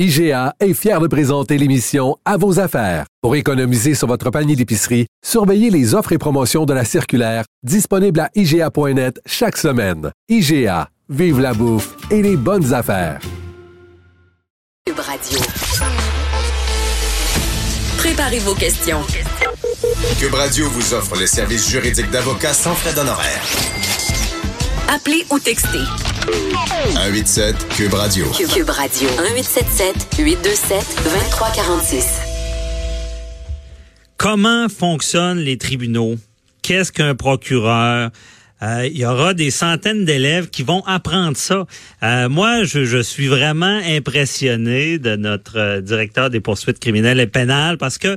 IGA est fier de présenter l'émission À vos affaires. Pour économiser sur votre panier d'épicerie, surveillez les offres et promotions de la circulaire disponible à IGA.net chaque semaine. IGA, vive la bouffe et les bonnes affaires. Cube Radio. Préparez vos questions. Cube Radio vous offre les services juridiques d'avocats sans frais d'honoraires. Appelez ou textez. 187 Cube Radio. Cube, Radio. 1877 827 2346. Comment fonctionnent les tribunaux? Qu'est-ce qu'un procureur? Euh, il y aura des centaines d'élèves qui vont apprendre ça. Euh, moi, je, je, suis vraiment impressionné de notre euh, directeur des poursuites criminelles et pénales parce que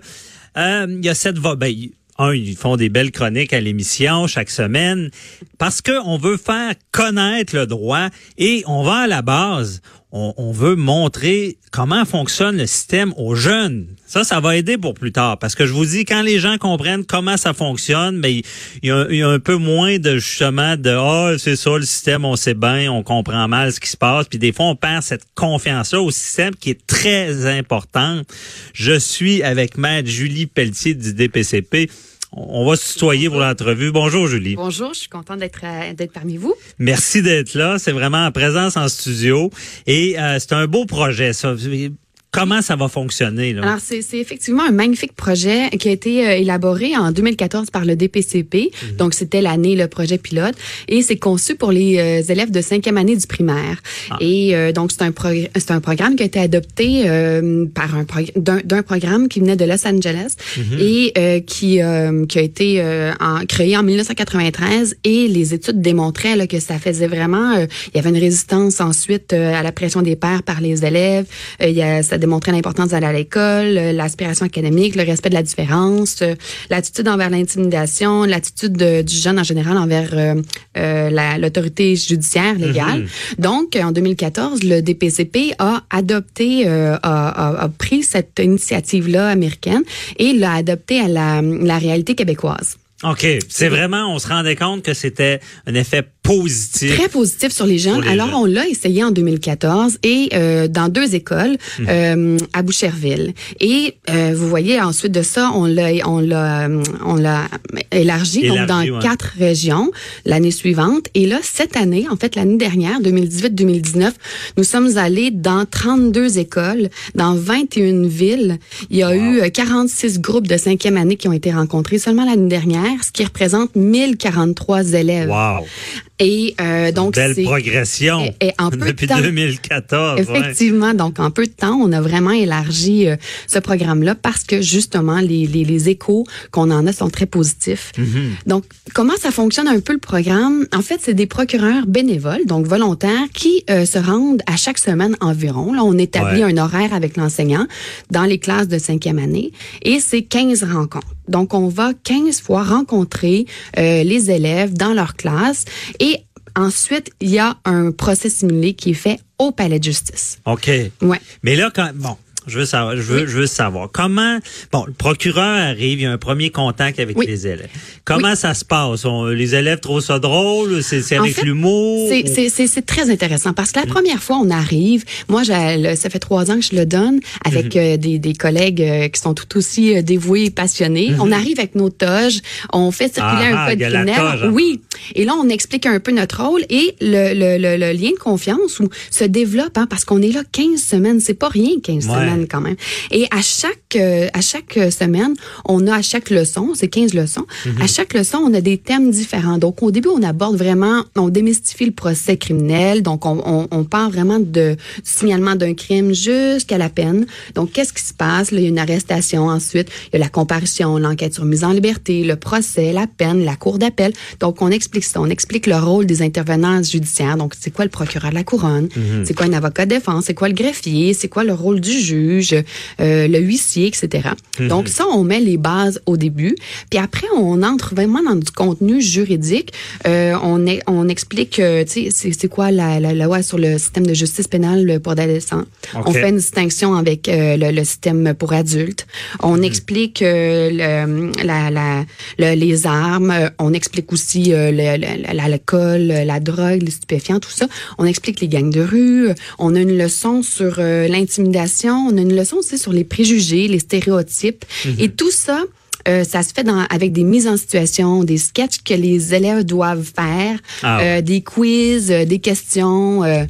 euh, il y a cette va ben, un, ils font des belles chroniques à l'émission chaque semaine parce que on veut faire connaître le droit et on va à la base. On, veut montrer comment fonctionne le système aux jeunes. Ça, ça va aider pour plus tard. Parce que je vous dis, quand les gens comprennent comment ça fonctionne, mais il, y a, il y a un peu moins de justement de Ah, oh, c'est ça, le système, on sait bien, on comprend mal ce qui se passe. Puis des fois, on perd cette confiance-là au système qui est très importante. Je suis avec Maître Julie Pelletier du DPCP. On va se tutoyer pour l'entrevue. Bonjour, Julie. Bonjour, je suis contente d'être d'être parmi vous. Merci d'être là. C'est vraiment en présence en studio. Et euh, c'est un beau projet, ça. Comment ça va fonctionner? Là? Alors, c'est effectivement un magnifique projet qui a été euh, élaboré en 2014 par le DPCP. -hmm. Donc, c'était l'année, le projet pilote. Et c'est conçu pour les euh, élèves de cinquième année du primaire. Ah. Et euh, donc, c'est un, c'est un programme qui a été adopté euh, par un d'un programme qui venait de Los Angeles -hmm. et euh, qui, qui a été en, créé en 1993. Et les études démontraient là, que ça faisait vraiment... il y avait une résistance ensuite à la pression des pairs par les élèves. il y a, ça démontrer l'importance d'aller à l'école, l'aspiration académique, le respect de la différence, l'attitude envers l'intimidation, l'attitude du jeune en général envers euh, euh, l'autorité judiciaire légale. Mm -hmm. Donc, en 2014, le DPCP a adopté, euh, a, a, a, pris cette initiative-là américaine et l'a adoptée à la, la réalité québécoise. OK. C'est vraiment, on se rendait compte que c'était un effet positif. Très positif sur les jeunes. Les Alors, jeunes. on l'a essayé en 2014 et euh, dans deux écoles mmh. euh, à Boucherville. Et euh, vous voyez, ensuite de ça, on l'a on l'a on l'a élargi, élargi, donc dans ouais. quatre régions l'année suivante. Et là, cette année, en fait, l'année dernière, 2018-2019, nous sommes allés dans 32 écoles, dans 21 villes. Il y a wow. eu 46 groupes de cinquième année qui ont été rencontrés seulement l'année dernière ce qui représente 1043 élèves. Et euh, donc belle progression et, et en peu depuis de temps, 2014. Effectivement, ouais. donc en peu de temps, on a vraiment élargi euh, ce programme-là parce que justement les, les, les échos qu'on en a sont très positifs. Mm -hmm. Donc comment ça fonctionne un peu le programme? En fait, c'est des procureurs bénévoles, donc volontaires, qui euh, se rendent à chaque semaine environ. Là, on établit ouais. un horaire avec l'enseignant dans les classes de cinquième année et c'est 15 rencontres. Donc, on va 15 fois rencontrer euh, les élèves dans leur classe et ensuite, il y a un procès simulé qui est fait au palais de justice. OK. Ouais. Mais là, quand, bon, je veux savoir, je veux, oui. je veux savoir comment. Bon, le procureur arrive, il y a un premier contact avec oui. les élèves. Comment oui. ça se passe? On, Les élèves trouvent ça drôle? C'est avec l'humour? C'est très intéressant parce que la mmh. première fois on arrive, moi, ça fait trois ans que je le donne avec mmh. euh, des, des, collègues euh, qui sont tout aussi euh, dévoués et passionnés. Mmh. On arrive avec nos toges, on fait circuler ah, un code criminel. Hein. Oui. Et là, on explique un peu notre rôle et le, le, le, le lien de confiance où se développe hein, parce qu'on est là 15 semaines. C'est pas rien 15 semaines quand même. Et à chaque euh, à chaque semaine, on a à chaque leçon, c'est 15 leçons, mm -hmm. à chaque leçon, on a des thèmes différents. Donc au début, on aborde vraiment, on démystifie le procès criminel, donc on, on, on part vraiment de du signalement d'un crime jusqu'à la peine. Donc qu'est-ce qui se passe? Là, il y a une arrestation ensuite, il y a la comparution, l'enquête sur mise en liberté, le procès, la peine, la cour d'appel. Donc on explique ça, on explique le rôle des intervenants judiciaires. Donc c'est quoi le procureur de la couronne, mm -hmm. c'est quoi un avocat de défense, c'est quoi le greffier, c'est quoi le rôle du juge? Juge, euh, le huissier, etc. Mhm. Donc ça, on met les bases au début. Puis après, on entre vraiment dans du contenu juridique. Euh, on, est, on explique, euh, tu sais, c'est, quoi la, la, la loi sur le système de justice pénale pour adolescents. On fait une distinction avec le, le système pour adultes. On explique le, la, la, le- les armes. On explique aussi l'alcool, la drogue, les stupéfiants, tout ça. On explique les gangs de rue. On a une leçon sur l'intimidation. On a une leçon aussi sur les préjugés, les stéréotypes. Et tout ça, euh, ça se fait dans, avec des mises en situation, des sketchs que les élèves doivent faire, Ah ouais. euh, des quiz, euh, des questions. Alors,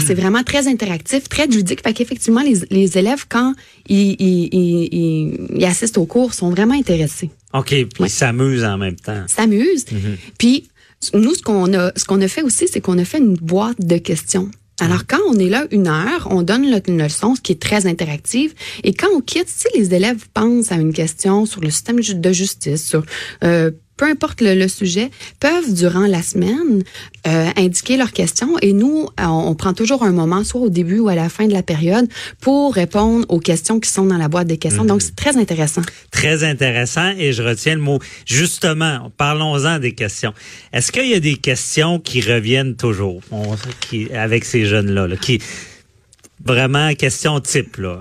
Mhm. c'est vraiment très interactif, très ludique. Fait qu'effectivement, les, les élèves, quand ils, ils, ils, ils- ils assistent au cours, sont vraiment intéressés. OK, puis Ouais. ils s'amusent en même temps. S'amusent. Mhm. Puis, nous, ce qu'on a, ce qu'on a fait aussi, c'est qu'on a fait une boîte de questions. Alors, quand on est là une heure, on donne une leçon, ce qui est très interactive. Et quand on quitte, si les élèves pensent à une question sur le système de justice, sur euh, peu importe le, le sujet, peuvent durant la semaine euh, indiquer leurs questions. Et nous, on, on prend toujours un moment, soit au début ou à la fin de la période, pour répondre aux questions qui sont dans la boîte des questions. Donc, c'est très intéressant. Très intéressant et je retiens le mot. Justement, parlons-en des questions. Est-ce qu'il y a des questions qui reviennent toujours? On- qui, avec ces jeunes-là? là, qui Vraiment, question type. Là.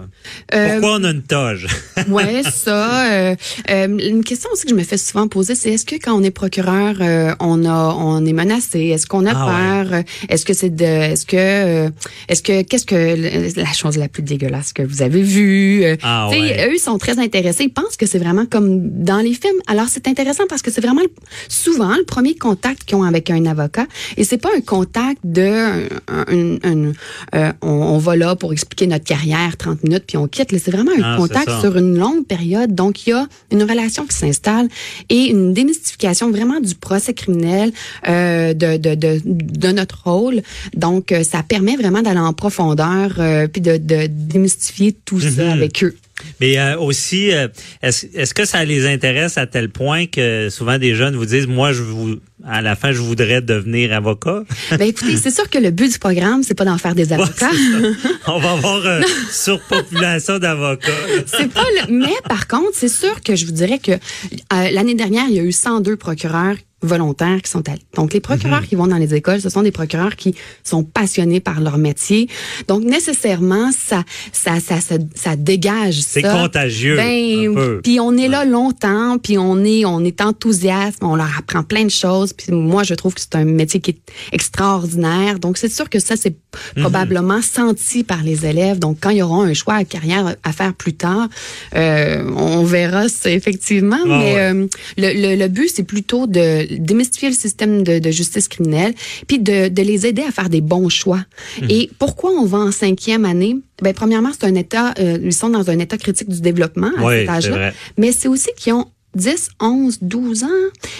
Euh, Pourquoi on a une toge? Ouais, ça. euh, euh, une question aussi que je me fais souvent poser, c'est est-ce que quand on est procureur, euh, on a, on est menacé? Est-ce qu'on a Ah peur? Est-ce que c'est de, est-ce que, euh, est-ce que, qu'est-ce que la chose la plus dégueulasse que vous avez vue? Euh, Ah ouais. Eux ils sont très intéressés. Ils pensent que c'est vraiment comme dans les films. Alors c'est intéressant parce que c'est vraiment souvent le premier contact qu'ils ont avec un avocat, et c'est pas un contact de, un, un- un- euh, on, on va là pour expliquer notre carrière 30 minutes puis on quitte. C'est vraiment un Ah, contact sur une longue période. Donc, il y a une relation qui s'installe et une démystification vraiment du procès criminel, euh, de, de, de, de notre rôle. Donc, euh, ça permet vraiment d'aller en profondeur euh, puis de, de démystifier tout Mhm. ça avec eux. Mais euh, aussi, euh, est-ce est-ce que ça les intéresse à tel point que souvent des jeunes vous disent, moi, je vous, à la fin, je voudrais devenir avocat? Ben écoutez, c'est sûr que le but du programme, c'est pas d'en faire des avocats. On va avoir euh, surpopulation d'avocats. c'est pas le... Mais par contre, c'est sûr que je vous dirais que euh, l'année dernière, il y a eu 102 procureurs volontaires qui sont allés. Donc, les Mhm. procureurs qui vont dans les écoles, ce sont des procureurs qui sont passionnés par leur métier. Donc, nécessairement, ça, ça, ça, ça, ça dégage C'est contagieux, Ben, puis on est là longtemps, puis on est, on est enthousiaste, on leur apprend plein de choses. Puis moi, je trouve que c'est un métier qui est extraordinaire. Donc, c'est sûr que ça, c'est Mhm. probablement senti par les élèves. Donc, quand ils auront un choix à carrière à faire plus tard, euh, on verra ça effectivement. Ah mais ouais. euh, le, le, le but, c'est plutôt de démystifier le système de, de justice criminelle, puis de, de les aider à faire des bons choix. Mhm. Et pourquoi on va en cinquième année? Ben, premièrement, c'est un état, euh, ils sont dans un état critique du développement à Oui, cet âge-là. Mais c'est aussi qu'ils ont 10, 11, 12 ans.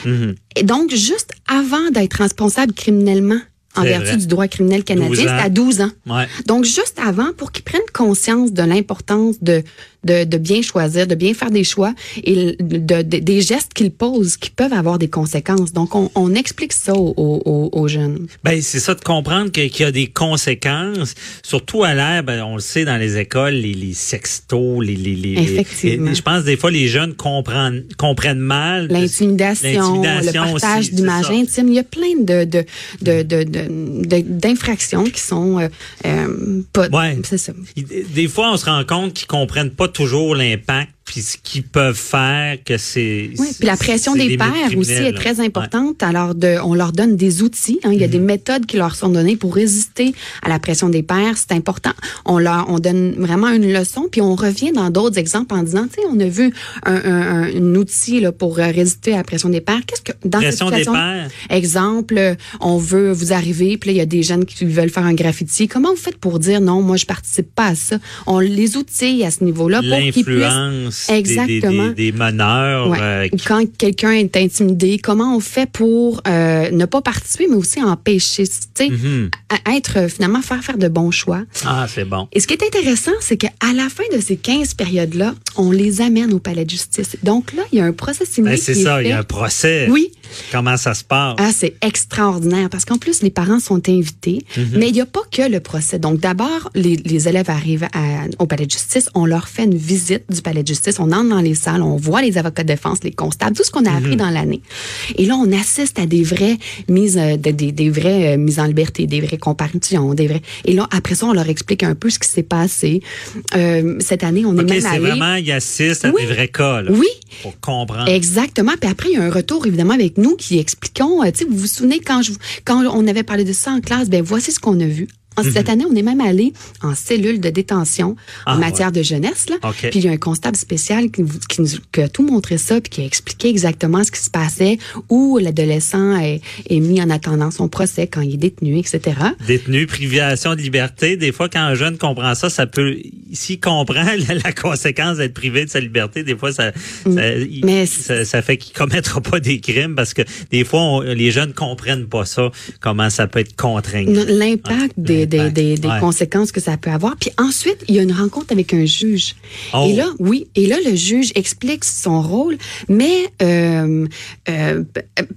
Mhm. Et donc, juste avant d'être responsable criminellement, en vertu vrai. du droit criminel 12 canadien, c'est à 12 ans. Ouais. Donc, juste avant, pour qu'ils prennent conscience de l'importance de, de, de bien choisir, de bien faire des choix et de, de- des gestes qu'ils posent qui peuvent avoir des conséquences. Donc, on, on explique ça aux, aux- aux jeunes. Ben, c'est ça de comprendre qu'il y a des conséquences, surtout à l'air, ben, on le sait dans les écoles, les, les sextos, les, les, les- Effectivement. les- je pense des fois les jeunes comprennent comprennent mal L'intimidation, le partage d'images intimes. Il y a plein de, de, de, de, de- de- d'infractions qui sont euh, euh, pas... Ouais. C'est ça. Des fois, on se rend compte qu'ils comprennent pas toujours l'impact puis ce qu'ils peuvent faire que c'est. Oui, puis la pression des pères aussi est très Ouais. importante. Alors, de, on leur donne des outils. hein. Il y a des Mhm. méthodes qui leur sont données pour résister à la pression des pères. C'est important. On leur, on donne vraiment une leçon, puis on revient dans d'autres exemples en disant, tu sais, on a vu un, un, un- un outil là, pour euh, résister à la pression des pères. Qu'est-ce que dans Pression cette des situation, pères. exemple, euh, on veut vous arriver, puis là, il y a des jeunes qui veulent faire un graffiti. Comment vous faites pour dire non, moi je participe pas à ça? On les outille à ce niveau-là pour qu'ils puissent Défense des- des, Exactement. des, meneurs. Ouais. euh, quand quelqu'un est intimidé, comment on fait pour euh, ne pas participer, mais aussi empêcher, tu sais, Mhm. à- être euh, finalement faire faire de bons choix. Ah, c'est bon. Et ce qui est intéressant, c'est qu'à la fin de ces 15 périodes-là, on les amène au palais de justice. Donc là, il y a un procès similaire. Ben, c'est ça, il y a un procès. Oui. Comment ça se passe? Ah, c'est extraordinaire parce qu'en plus, les parents sont invités, Mhm. mais il n'y a pas que le procès. Donc, d'abord, les, les élèves arrivent à- au palais de justice, on leur fait une visite du palais de justice, on entre dans les salles, on voit les avocats de défense, les constables, tout ce qu'on a Mhm. appris dans l'année. Et là, on assiste à des vraies mises, euh, de- des, des vraies euh, mises en liberté, des vraies comparutions, des vrais. Et là, après ça, on leur explique un peu ce qui s'est passé. Euh, cette année, on est même c'est allé. vraiment, il assiste à Oui. des vrais cas, là, Oui, pour comprendre. Exactement. Puis après, il y a un retour, évidemment, avec nous qui expliquons. euh, tu sais, vous vous souvenez quand, je, quand on avait parlé de ça en classe, ben voici ce qu'on a vu. En- Cette année, on est même allé en cellule de détention Mhm. Ah, en matière de jeunesse. Là. Puis il y a un constable spécial qui, vous- qui, nous, qui a tout montré ça, puis qui a expliqué exactement ce qui se passait, où l'adolescent est, est mis en attendant son procès quand il est détenu, etc. Détenu, privation de liberté. Des fois, quand un jeune comprend ça, ça peut, s'il comprend la, la conséquence d'être privé de sa liberté, des fois, ça, ça, il- Mm. Ça, ça fait qu'il commettra pas des crimes parce que des fois, on- les jeunes comprennent pas ça, comment ça peut être contraignant. L'impact des, des, l'impact, des, des ouais. conséquences que ça peut avoir. Puis ensuite, il y a une rencontre avec un juge. Oh. Et là, oui, et là, le juge explique son rôle, mais euh, euh,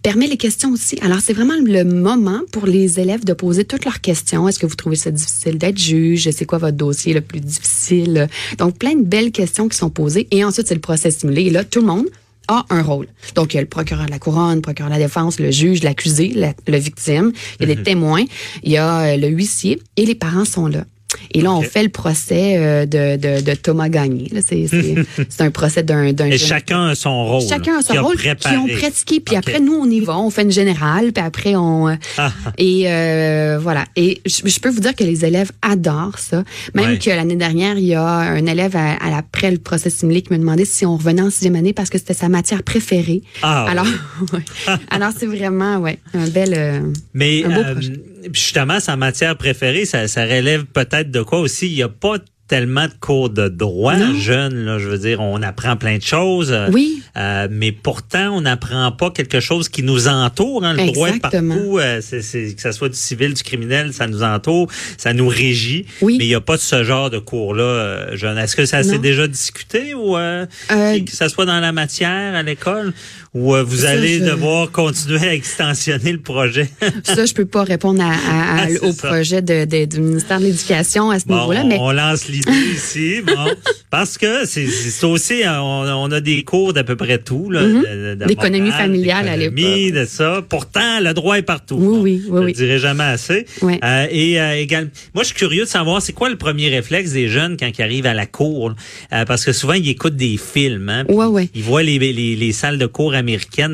permet les questions aussi. Alors, c'est vraiment le moment pour les élèves de poser toutes leurs questions. Est-ce que vous trouvez ça difficile d'être juge? C'est quoi votre dossier le plus difficile? Donc, plein de belles questions qui sont posées. Et ensuite, c'est le procès simulé. Et là, tout le monde a un rôle. Donc, il y a le procureur de la couronne, le procureur de la défense, le juge, l'accusé, la, le victime, il y a des témoins, il y a euh, le huissier et les parents sont là. Et là, on fait le procès euh, de, de, de Thomas Gagné. C'est un procès d'un d'un Et chacun a son rôle. Chacun a qui son rôle, qui ont pratiqué. Puis après, nous, on y va, on fait une générale, puis après, on... euh, Ah. Et euh, voilà. Et je, je peux vous dire que les élèves adorent ça. Même Ouais. que l'année dernière, il y a un élève à, à après le procès simulé qui me demandait si on revenait en sixième année parce que c'était sa matière préférée. Ah, Alors, ouais. Alors c'est vraiment ouais, un bel... euh, Mais Un beau euh, projet. justement, sa matière préférée, ça, ça relève peut-être de quoi aussi? Il n'y a pas tellement de cours de droit Non. jeune, là, je veux dire, on apprend plein de choses. euh, Oui. euh, mais pourtant, on n'apprend pas quelque chose qui nous entoure. Hein, le droit est partout, euh, c'est- que ce soit du civil, du criminel, ça nous entoure, ça nous régit. Oui. Mais il n'y a pas de ce genre de cours-là, euh, jeune. Est-ce que ça s'est déjà discuté ou que ça soit dans la matière à l'école? Ou euh, vous Ça, allez je- devoir continuer à extensionner le projet? Ça, je peux pas répondre à, à- à- C'est au ça. projet de, de- du ministère de l'Éducation à ce Bon, niveau-là, on, mais on lance l'idée ici, bon, parce que c'est aussi, hein, on, on a des cours d'à peu près tout, de D'économie morale, familiale à l'époque. de ça. Pourtant, le droit est partout. Oui, Bon, oui, oui, Je oui. le dirai jamais assez. Ouais. Euh, et euh, également, moi, je suis curieux de savoir, c'est quoi le premier réflexe des jeunes quand ils arrivent à la cour? Euh, parce que souvent ils écoutent des films, hein, Ouais, ouais. ils voient les, les, les salles de cours américaines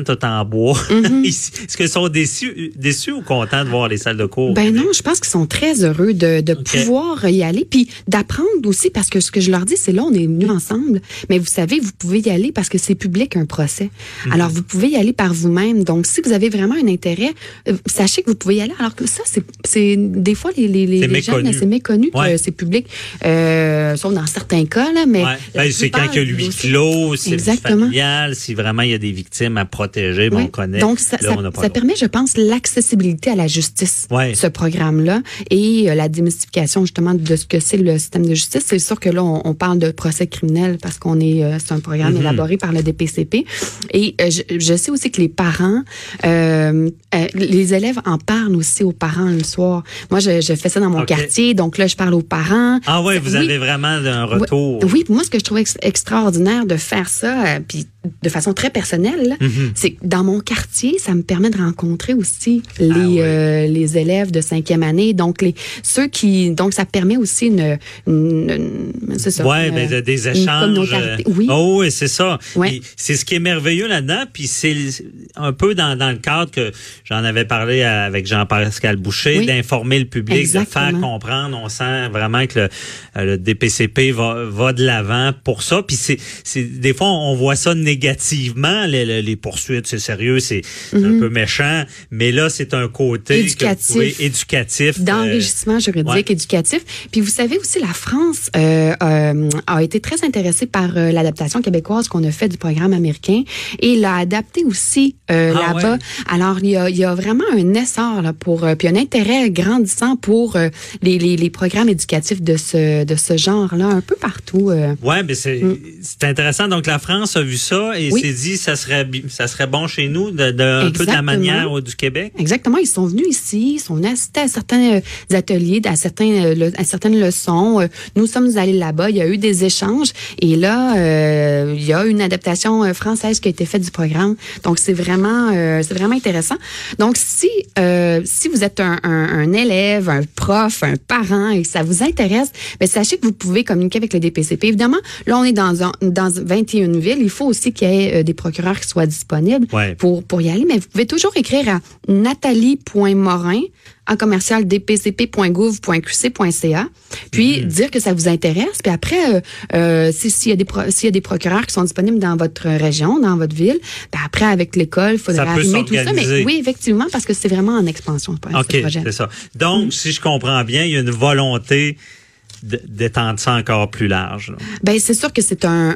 tout en bois. Mhm. Est-ce qu'ils sont déçus, déçus ou contents de voir les salles de cours? Ben non, je pense qu'ils sont très heureux de, de pouvoir y aller, puis d'apprendre aussi, parce que ce que je leur dis, c'est là, on est venus ensemble, mais vous savez, vous pouvez y aller parce que c'est public un procès. Mhm. Alors, vous pouvez y aller par vous-même. Donc, si vous avez vraiment un intérêt, euh, sachez que vous pouvez y aller. Alors que ça, c'est- des fois, les, les, les, jeunes, c'est méconnu Ouais. que c'est public, euh, sauf dans certains cas, là, mais... Ouais. Ben, c'est quand il y a clos, c'est familial, si vraiment il y a des victimes à protéger, Oui. on connaît. Donc, ça, Là, ça- on permet, je pense, l'accessibilité à la justice, Ouais. ce programme-là, et euh, la démystification justement de ce que c'est le système de justice. C'est sûr que là, on, on parle de procès criminel parce qu'on est, euh, c'est un programme Mhm. élaboré par le DPCP. Et euh, je, je sais aussi que les parents, les élèves en parlent aussi aux parents le soir. Moi, je, je fais ça dans mon quartier, donc là, je parle aux parents. Ah ouais, vous Oui. avez vraiment un retour. Oui, oui, moi, ce que je trouve ex- extraordinaire de faire ça, puis de façon très personnelle, Mhm. c'est dans mon quartier, ça me permet de rencontrer aussi les, Ah ouais. euh, les élèves de cinquième année. Donc, les, ceux qui, donc, ça permet aussi une, une- une- ça. Ouais, une- mais de- des échanges. euh, Oui. Oh, oui, c'est ça. Ouais. C'est ce qui est merveilleux là-dedans. Puis c'est un peu dans, dans le cadre que j'en avais parlé avec Jean-Pascal Boucher, Oui. d'informer le public, Exactement. de faire comprendre. On sent vraiment que le, euh, le DPCP va, va de l'avant pour ça. Puis c'est, des fois on voit ça négativement. Les- les poursuites, c'est sérieux, c'est un peu méchant. Mais là, c'est un côté Mhm. Éducatif. pouvez- éducatif. euh, d'enrichissement juridique, ouais. éducatif. Puis vous savez aussi, la France euh, euh, a été très intéressée par l'adaptation québécoise qu'on a fait du programme américain et l'a adapté aussi Ah là-bas. ouais. Alors, il y, a, il y a vraiment un essor là, pour, puis un intérêt grandissant pour les, les, les programmes éducatifs de ce, de ce genre-là, un peu partout. Ouais, mais c'est c'est intéressant. Donc la France a vu ça et Mm. Oui. s'est dit ça serait ça serait bon chez nous de, de un peu de la manière euh, du Québec? Exactement, ils sont venus ici, ils sont venus assister à certains euh, ateliers, à certains euh, le- à certaines leçons. Euh, Nous sommes allés là-bas, il y a eu des échanges et là il y a une adaptation française qui a été faite du programme. Donc c'est vraiment c'est vraiment intéressant. Donc si si vous êtes un, un, un élève, un prof, un parent et que ça vous intéresse, ben sachez que vous pouvez communiquer avec le DPCP. Évidemment, là on est dans un, dans 21 villes, il faut aussi qu'il y ait des procureurs qui soient disponibles Ouais. pour, pour y aller, mais vous pouvez toujours écrire à nathalie.morin en commercial dpcp.gouv.qc.ca, puis dire que ça vous intéresse, puis après, euh, euh, si- s'il y a des pro- s'il y a des procureurs qui sont disponibles dans votre région, dans votre ville, ben après avec l'école, il faudra Ça arrimer tout ça, mais oui, effectivement, parce que c'est vraiment en expansion OK, ce c'est ça. Donc, si je comprends bien, il y a une volonté d'étendre ça encore plus large. Ben c'est sûr que c'est un,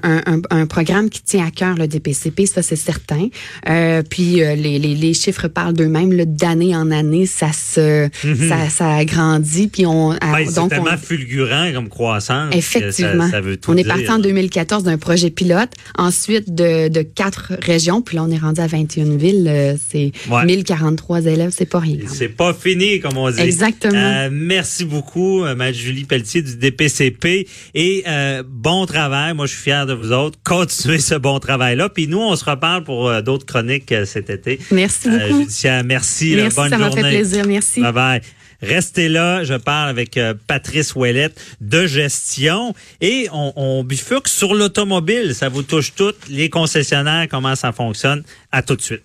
un, programme qui tient à cœur le DPCP, ça c'est certain. Euh, puis euh, les, les, les chiffres parlent d'eux-mêmes. D'année en année, ça se ça, ça grandit. Puis on ah, Ben, donc tellement on, fulgurant comme croissance. Effectivement. Ça, ça veut tout on est parti en 2014 d'un projet pilote, ensuite de, de quatre régions, puis là on est rendu à 21 villes. euh, c'est Ouais. 1043 élèves, c'est pas rien. C'est pas fini, comme on dit. Exactement. Euh, merci beaucoup, Mme Julie Pelletier du DPCP. Et euh, bon travail. Moi, je suis fier de vous autres. Continuez ce bon travail-là. Puis nous, on se reparle pour euh, d'autres chroniques euh, cet été. Merci Euh, beaucoup. judiciaire. merci. Merci, bonne ça m'a journée. fait plaisir. Merci. Bye bye. Restez là, je parle avec euh, Patrice Ouellette de gestion et on, on bifurque sur l'automobile. Ça vous touche toutes, les concessionnaires, comment ça fonctionne? À tout de suite.